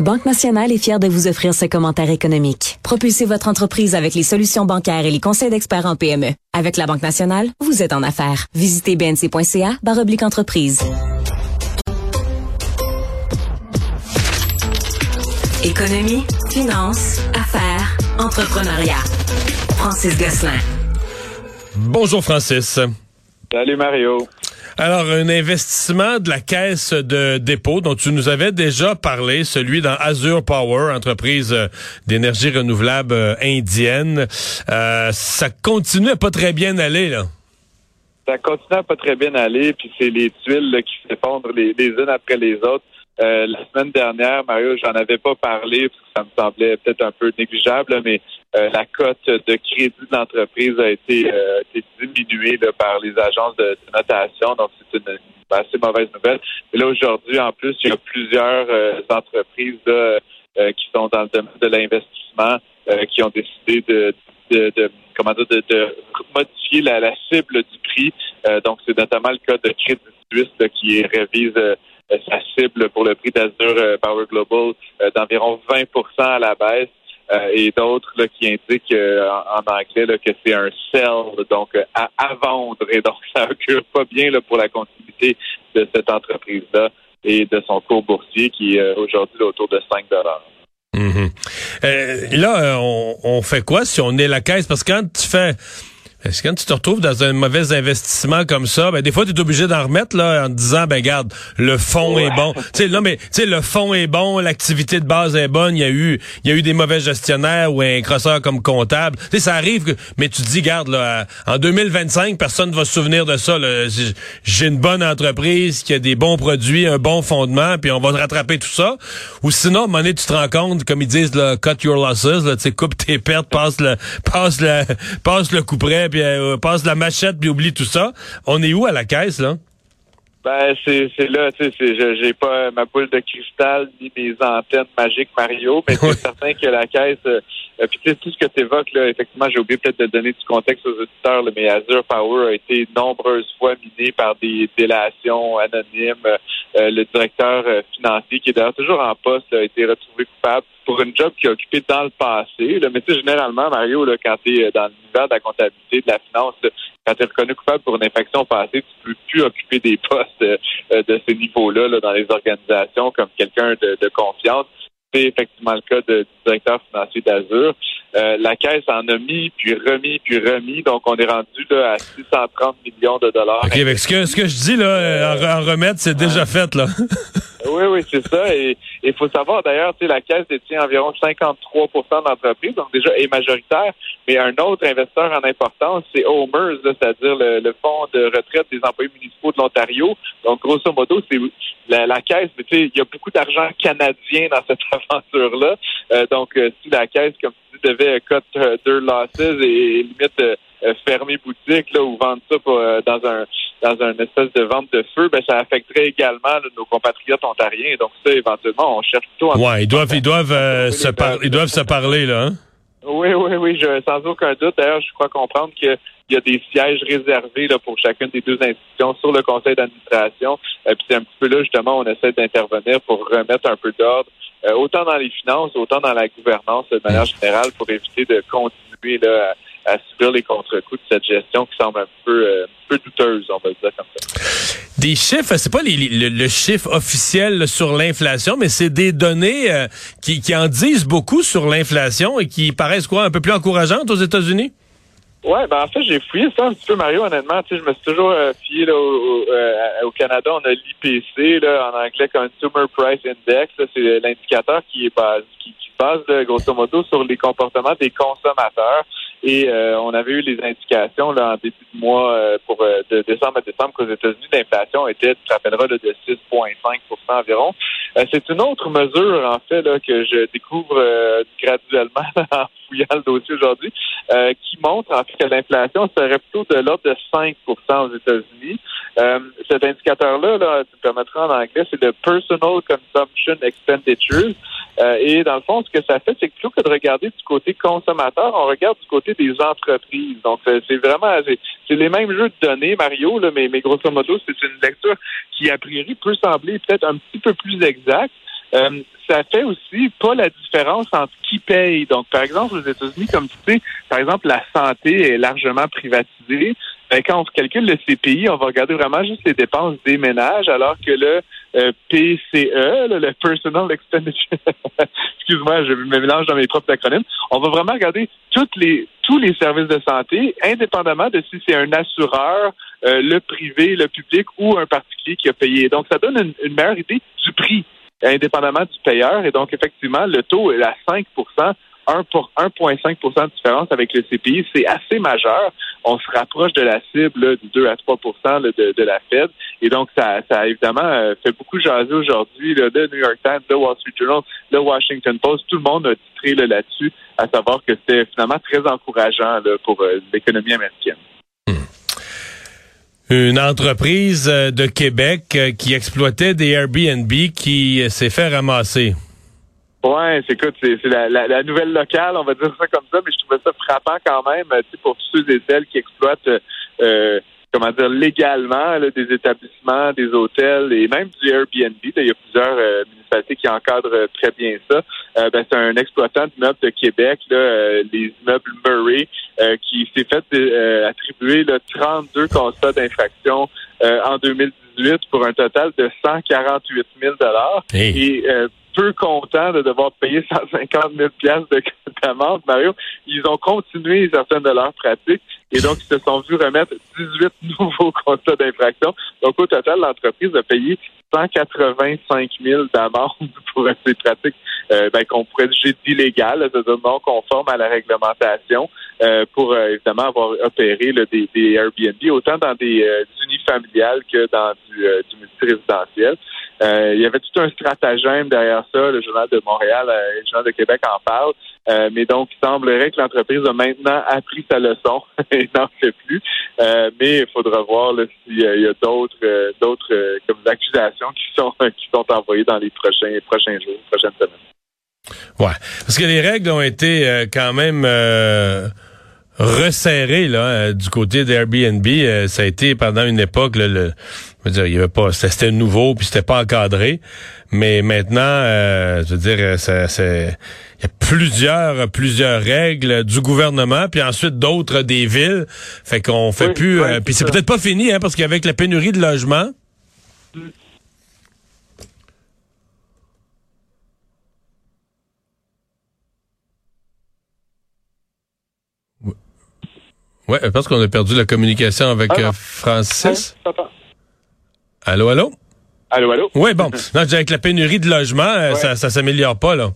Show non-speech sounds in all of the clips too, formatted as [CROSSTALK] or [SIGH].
Banque Nationale est fière de vous offrir ce commentaire économique. Propulsez votre entreprise avec les solutions bancaires et les conseils d'experts en PME. Avec la Banque Nationale, vous êtes en affaires. Visitez bnc.ca oblique entreprise. Économie, finance, affaires, entrepreneuriat. Francis Gosselin. Bonjour Francis. Salut Mario. Alors, un investissement de la caisse de dépôt dont tu nous avais déjà parlé, celui dans Azure Power, entreprise euh, d'énergie renouvelable euh, indienne, euh, ça continue à pas très bien aller, là. Ça continue à pas très bien aller, puis c'est les tuiles qui s'effondrent les, les unes après les autres. Euh, la semaine dernière, Mario, j'en avais pas parlé parce que ça me semblait peut-être un peu négligeable, mais euh, la cote de crédit de l'entreprise a été, euh, diminuée par les agences de, notation. Donc, c'est une, assez mauvaise nouvelle. Et là, aujourd'hui, en plus, il y a plusieurs entreprises qui sont dans le domaine de l'investissement qui ont décidé de, de, de comment dire, de, modifier la, la, cible du prix. donc, c'est notamment le cas de Crédit Suisse qui révise euh, sa cible pour le prix d'Azure euh, Power Global euh, d'environ 20% à la baisse. et d'autres qui indiquent en, anglais que c'est un sell, donc à, vendre. Et donc, [LAUGHS] ça augure pas bien pour la continuité de cette entreprise-là et de son cours boursier qui est aujourd'hui autour de 5 dollars. Mm-hmm. là, on, on, fait quoi si on est la caisse? Parce que quand tu fais est-ce que quand tu te retrouves dans un mauvais investissement comme ça, ben des fois tu es obligé d'en remettre là en te disant ben garde, le fond est bon. Tu sais là mais tu sais le fond est bon, l'activité de base est bonne, il y a eu il y a eu des mauvais gestionnaires ou un crosseur comme comptable. Tu sais ça arrive que mais tu te dis garde là en 2025 personne ne va se souvenir de ça J'ai une bonne entreprise qui a des bons produits, un bon fondement puis on va rattraper tout ça. Ou sinon à un moment donné, tu te rends compte comme ils disent là, cut your losses là, tu sais coupe tes pertes, passe le passe le passe le coup près puis euh, passe la machette, puis oublie tout ça. On est où à la caisse, là? Ben, c'est, là, tu sais, j'ai pas ma boule de cristal ni mes antennes magiques Mario, mais c'est [LAUGHS] certain que la caisse, euh, puis tu sais, tout ce que tu évoques, là, effectivement, j'ai oublié peut-être de donner du contexte aux auditeurs, mais Azure Power a été nombreuses fois miné par des délations anonymes. Euh, le directeur financier, qui est d'ailleurs toujours en poste, a été retrouvé coupable pour une job qu'il a occupé dans le passé. Là. Mais tu sais, généralement, Mario, là, quand tu es euh, dans l'univers de la comptabilité, de la finance, quand tu es reconnu coupable pour une infraction passée, tu peux plus occuper des postes euh, de ce niveau-là là, dans les organisations comme quelqu'un de confiance. C'est effectivement le cas de, du directeur financier d'Azur. Euh, la caisse en a mis, puis remis, puis remis. Donc, on est rendu là, à 630 millions de dollars. OK, avec ce que, ce que je dis, là, en, en remettre, c'est déjà fait, là. [LAUGHS] Oui, oui, c'est ça. Et il faut savoir d'ailleurs, tu sais, la Caisse détient environ 53 de l'entreprise, donc déjà est majoritaire. Mais un autre investisseur en importance, c'est Omers, c'est-à-dire le, fonds de retraite des employés municipaux de l'Ontario. Donc, grosso modo, c'est la, la, Caisse, tu sais, il y a beaucoup d'argent canadien dans cette [LAUGHS] aventure-là. Euh, donc, euh, si la Caisse, comme tu dis, devait cut uh, their losses et, limite euh, fermer boutique là, ou vendre ça dans un dans une espèce de vente de feu, ben, ça affecterait également nos compatriotes ontariens. Donc ça, éventuellement, on cherche plutôt... Ouais, ils doivent, ils doivent, euh, se, ils doivent se parler, là. Hein? Oui, oui, oui, je, sans aucun doute. D'ailleurs, je crois comprendre qu'il y a des sièges réservés là, pour chacune des deux institutions sur le conseil d'administration. Et euh, puis c'est un petit peu là, justement, on essaie d'intervenir pour remettre un peu d'ordre, euh, autant dans les finances, autant dans la gouvernance de manière générale, pour éviter de continuer là, à subir les contre-coups de cette gestion qui semble un peu, euh, peu douteuse, on va dire comme ça. Des chiffres, c'est pas les, le, chiffre officiel sur l'inflation, mais c'est des données euh, qui, qui en disent beaucoup sur l'inflation et qui paraissent quoi un peu plus encourageantes aux États-Unis? Ouais, ben en fait, j'ai fouillé ça un petit peu, Mario, honnêtement. Tu sais, je me suis toujours euh, fié là, au, au, Canada, on a l'IPC, là, en anglais Consumer Price Index. C'est l'indicateur qui est base, qui, qui base, grosso modo, sur les comportements des consommateurs. Et euh, on avait eu les indications là, en début de mois euh, pour euh, de décembre à décembre qu'aux États-Unis, l'inflation était, tu te rappelleras, de 6,5% environ. c'est une autre mesure, en fait, là, que je découvre graduellement [LAUGHS] en fouillant le dossier aujourd'hui, qui montre en fait que l'inflation serait plutôt de l'ordre de 5% aux États-Unis. cet indicateur-là, là, tu permettras en anglais, c'est le Personal Consumption Expenditures. Euh, et dans le fond, ce que ça fait, c'est que plutôt que de regarder du côté consommateur, on regarde du côté des entreprises. Donc, c'est vraiment, c'est les mêmes jeux de données, Mario, là, mais, mais grosso modo, c'est une lecture qui, a priori, peut sembler peut-être un petit peu plus exacte. Euh, ça fait aussi pas la différence entre qui paye. Donc, par exemple, aux États-Unis, comme tu sais, par exemple, la santé est largement privatisée. Ben, quand on calcule le CPI, on va regarder vraiment juste les dépenses des ménages, alors que le euh, PCE, le Personal Expenditure, [LAUGHS] excuse-moi, je me mélange dans mes propres acronymes, on va vraiment regarder toutes les, tous les services de santé, indépendamment de si c'est un assureur, euh, le privé, le public ou un particulier qui a payé. Donc, ça donne une, une meilleure idée du prix indépendamment du payeur. Et donc, effectivement, le taux est à 5 1 pour 1,5 de différence avec le CPI, c'est assez majeur. On se rapproche de la cible du 2 à 3 de, de, la Fed. Et donc, ça, ça a évidemment euh, fait beaucoup jaser aujourd'hui. Le New York Times, le Wall Street Journal, le Washington Post, tout le monde a titré là-dessus, à savoir que c'était finalement très encourageant pour euh, l'économie américaine. Hmm. Une entreprise euh, de Québec qui exploitait des Airbnb qui s'est fait ramasser. Ouais, c'est écoute, c'est la, la, nouvelle locale, on va dire ça comme ça, mais je trouvais ça frappant quand même, tu sais, pour tous ceux et celles qui exploitent, euh, comment dire, légalement des établissements, des hôtels et même du Airbnb. Il y a plusieurs euh, municipalités qui encadrent euh, très bien ça. Euh, ben, c'est un exploitant d'immeubles de Québec, là, les immeubles Murray, qui s'est fait attribuer là, 32 constats d'infraction en 2018 pour un total de 148 000 dollars. Et peu contents de devoir payer 150 000 de [LAUGHS] d'amende, Mario. Ils ont continué certaines de leurs pratiques et donc ils se sont vus remettre 18 [LAUGHS] nouveaux constats d'infraction. Donc au total, l'entreprise a payé 185 000 d'amende [LAUGHS] pour ces pratiques euh, ben, qu'on pourrait juger d'illégales, c'est-à-dire non conformes à la réglementation, euh, pour euh, évidemment avoir opéré des, Airbnb, autant dans des unifamiliales que dans du, du multirésidentiel. Euh, il y avait tout un stratagème derrière ça. Le Journal de Montréal euh, et le Journal de Québec en parlent. Euh, mais donc, il semblerait que l'entreprise a maintenant appris sa leçon [LAUGHS] et n'en fait plus. mais il faudra voir s'il y a d'autres d'autres comme accusations qui sont [LAUGHS] qui sont envoyées dans les prochains prochains jours, prochaines semaines. Ouais, parce que les règles ont été quand même resserré là euh, du côté d'Airbnb. Euh, ça a été pendant une époque le, je veux dire, il y avait pas, c'était nouveau puis c'était pas encadré. Mais maintenant, euh, je veux dire, ça, c'est il y a plusieurs plusieurs règles du gouvernement puis ensuite d'autres des villes. Fait qu'on fait plus. puis c'est peut-être pas fini hein, parce qu'avec la pénurie de logements. Oui, je pense qu'on a perdu la communication avec ah, euh, Francis. allô, allô? Allô, allô? Oui, bon. non, avec la pénurie de logements, euh, ça, ça s'améliore pas, là.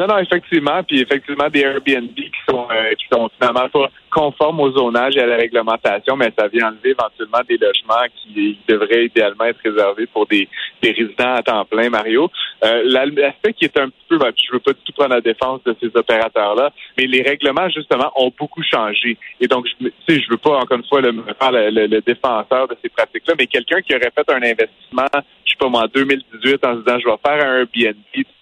Non, non, effectivement. Puis effectivement, des Airbnb qui sont, euh, qui sont finalement pas conformes au zonage et à la réglementation, mais ça vient enlever éventuellement des logements qui devraient idéalement être réservés pour des, résidents à temps plein, Mario. Euh, L'aspect qui est un peu, ben, je veux pas tout prendre la défense de ces opérateurs-là, mais les règlements, justement, ont beaucoup changé. Et donc, je sais, je veux pas, encore une fois, le, faire le, défenseur de ces pratiques-là, mais quelqu'un qui aurait fait un investissement, pas moi, en 2018 en se disant, je vais faire un Airbnb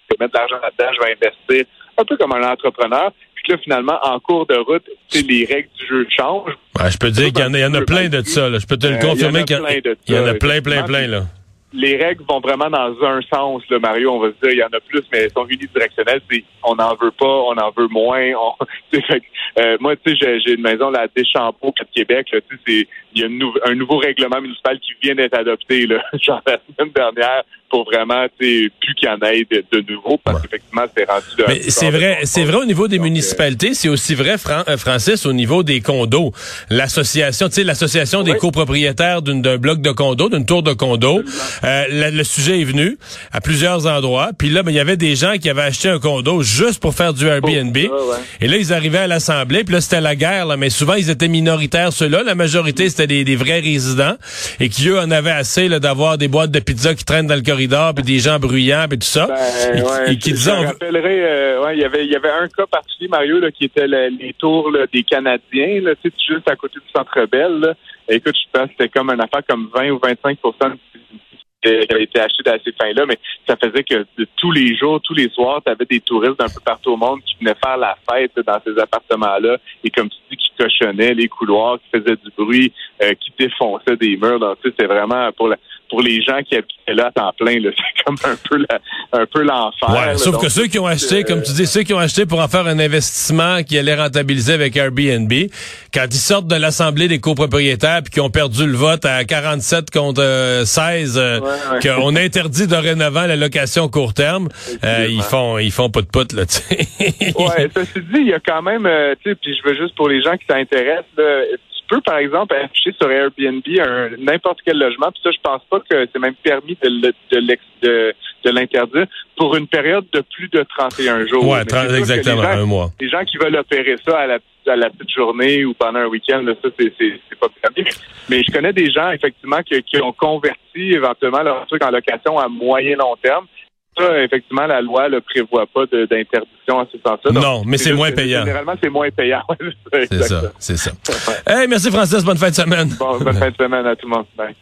je vais mettre de l'argent là-dedans, je vais investir, un peu comme un entrepreneur. Puis là, finalement, en cours de route, les règles du jeu changent. je peux dire qu'il y, en a, plein de ça. Je peux te le euh, confirmer qu'il y, en a plein, plein, plein. Là les règles vont vraiment dans un sens, là, Mario. On va se dire, il y en a plus, mais elles sont unidirectionnelles. C'est, on n'en veut pas, on en veut moins. [LAUGHS] euh, moi, tu sais, j'ai, une maison là, à Deschambault, de Québec. Il y a un nouveau règlement municipal qui vient d'être adopté, là, [LAUGHS] genre la semaine dernière, pour vraiment, plus qu'il y en ait de, nouveau, parce qu'effectivement, c'est rendu. Mais c'est vrai, c'est vrai au niveau des municipalités, c'est aussi vrai, euh, Francis, au niveau des condos. L'association, tu sais, l'association des copropriétaires d'un bloc de condos, d'une tour de condos, euh, le, sujet est venu à plusieurs endroits. Puis là, ben, il y avait des gens qui avaient acheté un condo juste pour faire du Airbnb. Et là, ils arrivaient à l'Assemblée, puis là, c'était la guerre. Là, mais souvent, ils étaient minoritaires, ceux-là. La majorité, c'était des, vrais résidents et qui, eux, en avaient assez d'avoir des boîtes de pizza qui traînent dans le corridor, puis des gens bruyants, puis tout ça. Ben, et, qui disaient... Je rappellerai, euh, il y avait, il y avait un cas particulier, Mario, là, qui était les tours des Canadiens, là, juste à côté du Centre Bell. Écoute, je pense que c'était comme une affaire comme 20 ou 25 qui avait été acheté à ces fins-là, mais ça faisait que tous les jours, tous les soirs, tu avais des touristes d'un peu partout au monde qui venaient faire la fête dans ces appartements-là et comme tu dis, qui cochonnaient les couloirs, qui faisaient du bruit, euh, qui défonçaient des murs. Donc, tu sais, vraiment pour la, pour les gens qui habitaient là à temps plein, [LAUGHS] c'est comme un peu un peu l'enfer. Ouais, sauf que ceux qui ont acheté, comme tu dis, ceux qui ont acheté pour en faire un investissement qui allait rentabiliser avec Airbnb, quand ils sortent de l'assemblée des copropriétaires puis qui ont perdu le vote à 47 contre 16, euh, euh, qu'on interdit dorénavant la location court terme, euh, ils font ils font pas de pote là. T'sais. ouais, ça se dit, il y a quand même, tu sais, puis je veux juste pour les gens qui s'intéressent peux, par exemple, afficher sur Airbnb n'importe quel logement, puis ça, je pense pas que c'est même permis de, de, l'interdire pour une période de plus de 31 jours. Oui, exactement, un mois. Les gens qui veulent opérer ça à la, à la petite journée ou pendant un week-end, ça, c'est pas permis. Mais je connais des gens, effectivement, qui, qui ont converti éventuellement leur truc en location à moyen long terme effectivement, la loi ne prévoit pas d'interdiction à ce sens-là. Non, mais c'est moins payant. Généralement, c'est moins payant. c'est ça, c'est ça. hey, merci Francis, bonne fin de semaine. bonne fin de semaine à tout le monde. Bye.